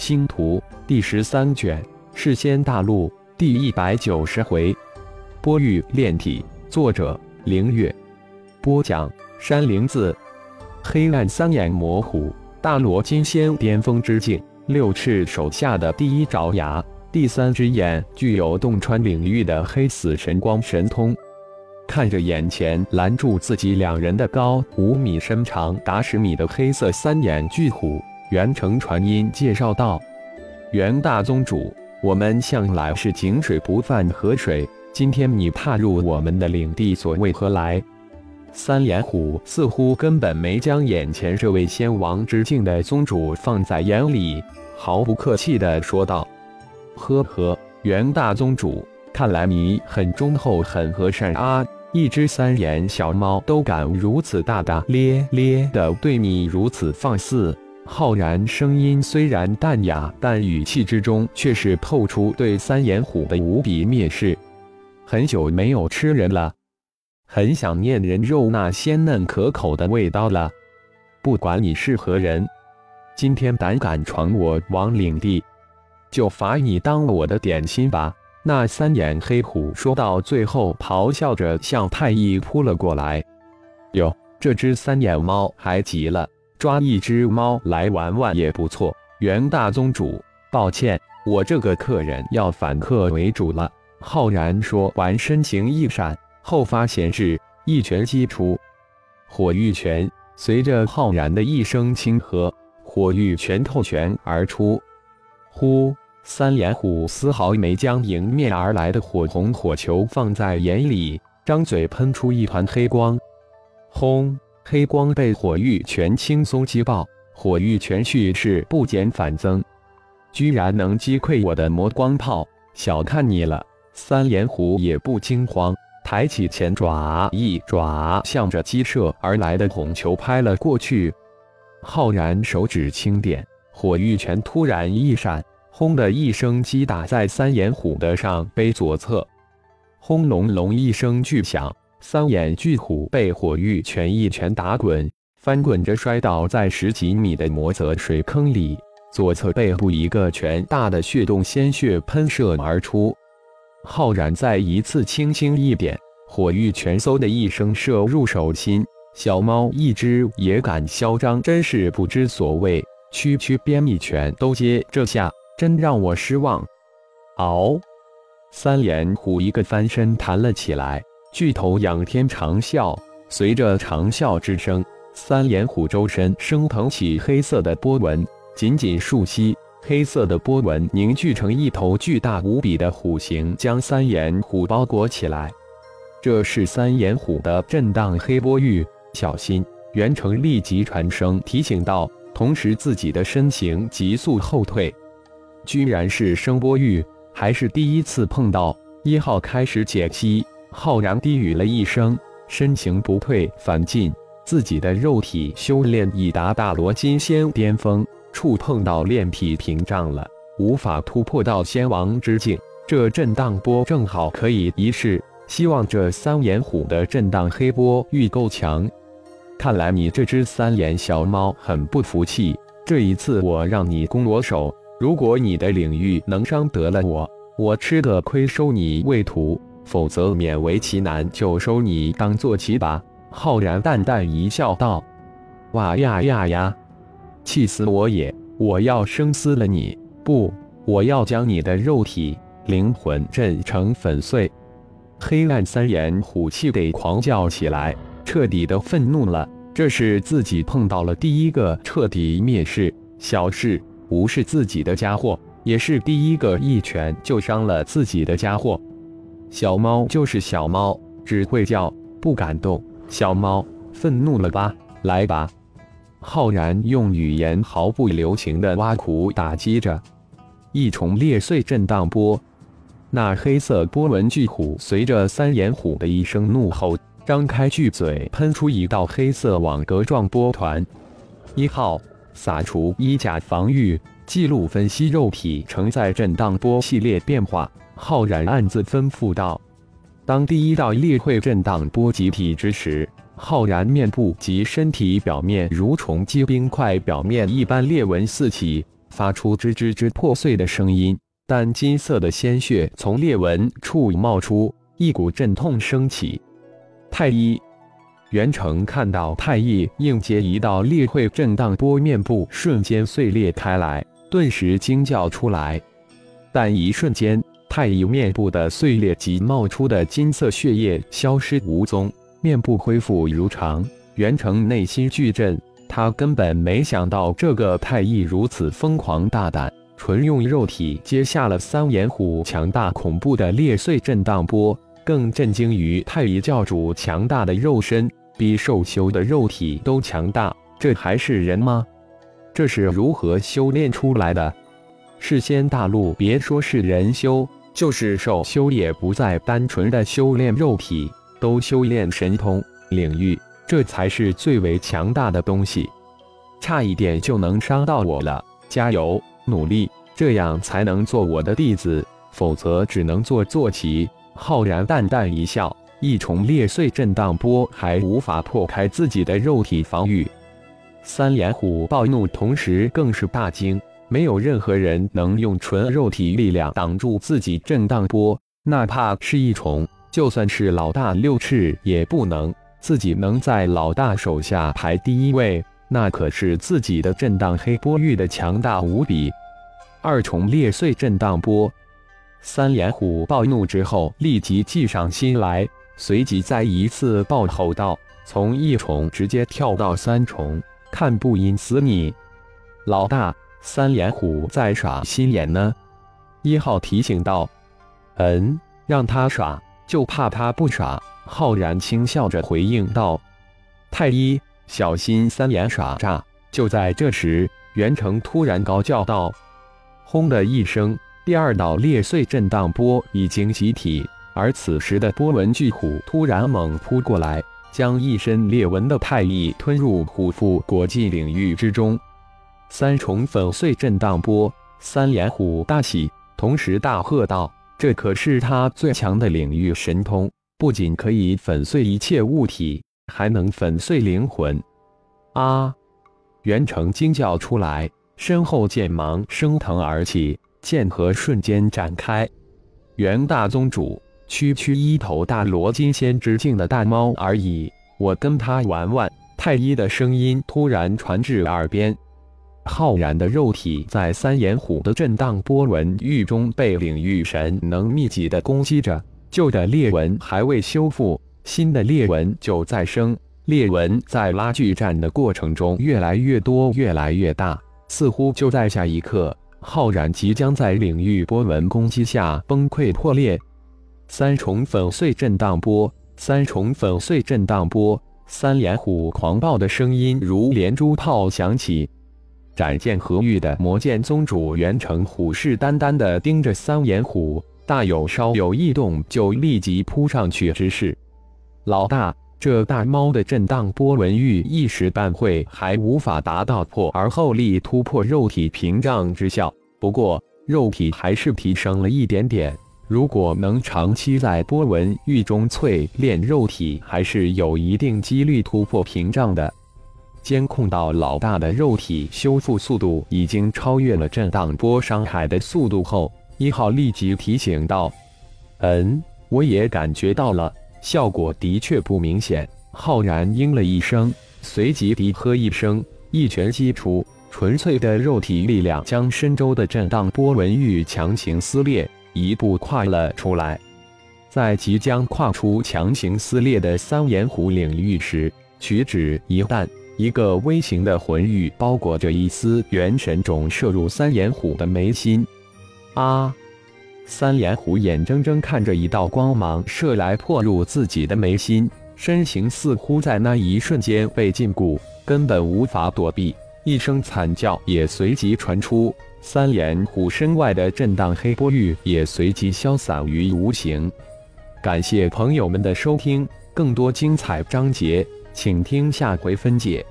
星图第十三卷，世仙大陆第一百九十回，波玉炼体，作者凌月，播讲山灵子。黑暗三眼魔虎，大罗金仙巅峰之境，六翅手下的第一爪牙，第三只眼具有洞穿领域的黑死神光神通。看着眼前拦住自己两人的高五米、身长达十米的黑色三眼巨虎，元成传音介绍道：“元大宗主，我们向来是井水不犯河水，今天你踏入我们的领地，所为何来？”三眼虎似乎根本没将眼前这位仙王之境的宗主放在眼里，毫不客气地说道：“呵呵，元大宗主，看来你很忠厚，很和善啊。”一只三眼小猫都敢如此大大咧咧的对你如此放肆，浩然声音虽然淡雅，但语气之中却是透出对三眼虎的无比蔑视。很久没有吃人了，很想念人肉那鲜嫩可口的味道了。不管你是何人，今天胆敢闯我王领地，就罚你当我的点心吧。那三眼黑虎说到最后，咆哮着向太一扑了过来。哟，这只三眼猫还急了，抓一只猫来玩玩也不错。袁大宗主，抱歉，我这个客人要反客为主了。浩然说完，身形一闪，后发闲事，一拳击出，火玉拳。随着浩然的一声轻喝，火玉拳透拳而出，呼。三眼虎丝毫没将迎面而来的火红火球放在眼里，张嘴喷出一团黑光。轰！黑光被火玉拳轻松击爆，火玉拳蓄势不减反增，居然能击溃我的魔光炮，小看你了。三眼虎也不惊慌，抬起前爪，一爪向着击射而来的红球拍了过去。浩然手指轻点，火玉拳突然一闪。轰的一声，击打在三眼虎的上背左侧，轰隆隆一声巨响，三眼巨虎被火玉拳一拳打滚，翻滚着摔倒在十几米的魔泽水坑里，左侧背部一个拳大的血洞，鲜血喷射而出。浩然再一次轻轻一点，火玉拳嗖的一声射入手心，小猫一只也敢嚣张，真是不知所谓。区区边一拳都接这下。真让我失望！嗷！三眼虎一个翻身弹了起来，巨头仰天长啸。随着长啸之声，三眼虎周身升腾起黑色的波纹，紧紧束吸，黑色的波纹凝聚成一头巨大无比的虎形，将三眼虎包裹起来。这是三眼虎的震荡黑波玉，小心！袁成立即传声提醒道，同时自己的身形急速后退。居然是声波玉，还是第一次碰到。一号开始解析，浩然低语了一声，身形不退反进，自己的肉体修炼已达大罗金仙巅峰，触碰到炼体屏障了，无法突破到仙王之境。这震荡波正好可以一试，希望这三眼虎的震荡黑波玉够强。看来你这只三眼小猫很不服气，这一次我让你攻我手。如果你的领域能伤得了我，我吃个亏收你为徒；否则勉为其难就收你当坐骑吧。浩然淡淡一笑，道：“哇呀呀呀，气死我也！我要生撕了你！不，我要将你的肉体、灵魂震成粉碎！”黑暗三眼虎气得狂叫起来，彻底的愤怒了。这是自己碰到了第一个彻底蔑视小事。无视自己的家伙，也是第一个一拳就伤了自己的家伙。小猫就是小猫，只会叫，不敢动。小猫愤怒了吧？来吧！浩然用语言毫不留情的挖苦打击着，一重裂碎震荡波。那黑色波纹巨虎随着三眼虎的一声怒吼，张开巨嘴，喷出一道黑色网格状波团。一号。撒除衣甲防御，记录分析肉体承载震荡波系列变化。浩然暗自吩咐道：“当第一道裂会震荡波集体之时，浩然面部及身体表面如重击冰块表面一般裂纹四起，发出吱吱吱破碎的声音。但金色的鲜血从裂纹处冒出，一股阵痛升起。太医袁成看到太医应接一道裂会震荡波，面部瞬间碎裂开来，顿时惊叫出来。但一瞬间，太乙面部的碎裂及冒出的金色血液消失无踪，面部恢复如常。袁成内心巨震，他根本没想到这个太乙如此疯狂大胆。纯用肉体接下了三眼虎强大恐怖的裂碎震荡波，更震惊于太乙教主强大的肉身，比兽修的肉体都强大。这还是人吗？这是如何修炼出来的？世仙大陆，别说是人修，就是兽修，也不再单纯的修炼肉体，都修炼神通领域，这才是最为强大的东西。差一点就能伤到我了，加油！努力，这样才能做我的弟子，否则只能做坐骑。浩然淡淡一笑，一重裂碎震荡波还无法破开自己的肉体防御。三眼虎暴怒，同时更是大惊。没有任何人能用纯肉体力量挡住自己震荡波，哪怕是一重，就算是老大六翅也不能。自己能在老大手下排第一位，那可是自己的震荡黑波域的强大无比。二重裂碎震荡波，三眼虎暴怒之后立即计上心来，随即再一次暴吼道：“从一重直接跳到三重，看不阴死你！”老大，三眼虎在耍心眼呢。一号提醒道：“嗯，让他耍，就怕他不耍。”浩然轻笑着回应道：“太医，小心三眼耍诈。”就在这时，袁成突然高叫道。轰的一声，第二道裂碎震荡波已经集体，而此时的波纹巨虎突然猛扑过来，将一身裂纹的太医吞入虎腹国际领域之中。三重粉碎震荡波，三眼虎大喜，同时大喝道：“这可是他最强的领域神通，不仅可以粉碎一切物体，还能粉碎灵魂！”啊！袁成惊叫出来。身后剑芒升腾而起，剑河瞬间展开。袁大宗主，区区一头大罗金仙之境的大猫而已，我跟他玩玩。太一的声音突然传至耳边。浩然的肉体在三眼虎的震荡波纹域中被领域神能密集的攻击着，旧的裂纹还未修复，新的裂纹就再生。裂纹在拉锯战的过程中越来越多，越来越大。似乎就在下一刻，浩然即将在领域波纹攻击下崩溃破裂。三重粉碎震荡波，三重粉碎震荡波，三眼虎狂暴的声音如连珠炮响起。斩剑合域的魔剑宗主袁成虎视眈眈地盯着三眼虎，大有稍有异动就立即扑上去之势。老大。这大猫的震荡波纹域一时半会还无法达到破而后立突破肉体屏障之效，不过肉体还是提升了一点点。如果能长期在波纹域中淬炼肉体，还是有一定几率突破屏障的。监控到老大的肉体修复速度已经超越了震荡波伤害的速度后，一号立即提醒道：“嗯，我也感觉到了。”效果的确不明显。浩然应了一声，随即低喝一声，一拳击出，纯粹的肉体力量将深州的震荡波纹域强行撕裂，一步跨了出来。在即将跨出强行撕裂的三眼虎领域时，取指一弹，一个微型的魂玉包裹着一丝元神种射入三眼虎的眉心。啊！三眼虎眼睁睁看着一道光芒射来，破入自己的眉心，身形似乎在那一瞬间被禁锢，根本无法躲避。一声惨叫也随即传出，三眼虎身外的震荡黑波域也随即消散于无形。感谢朋友们的收听，更多精彩章节，请听下回分解。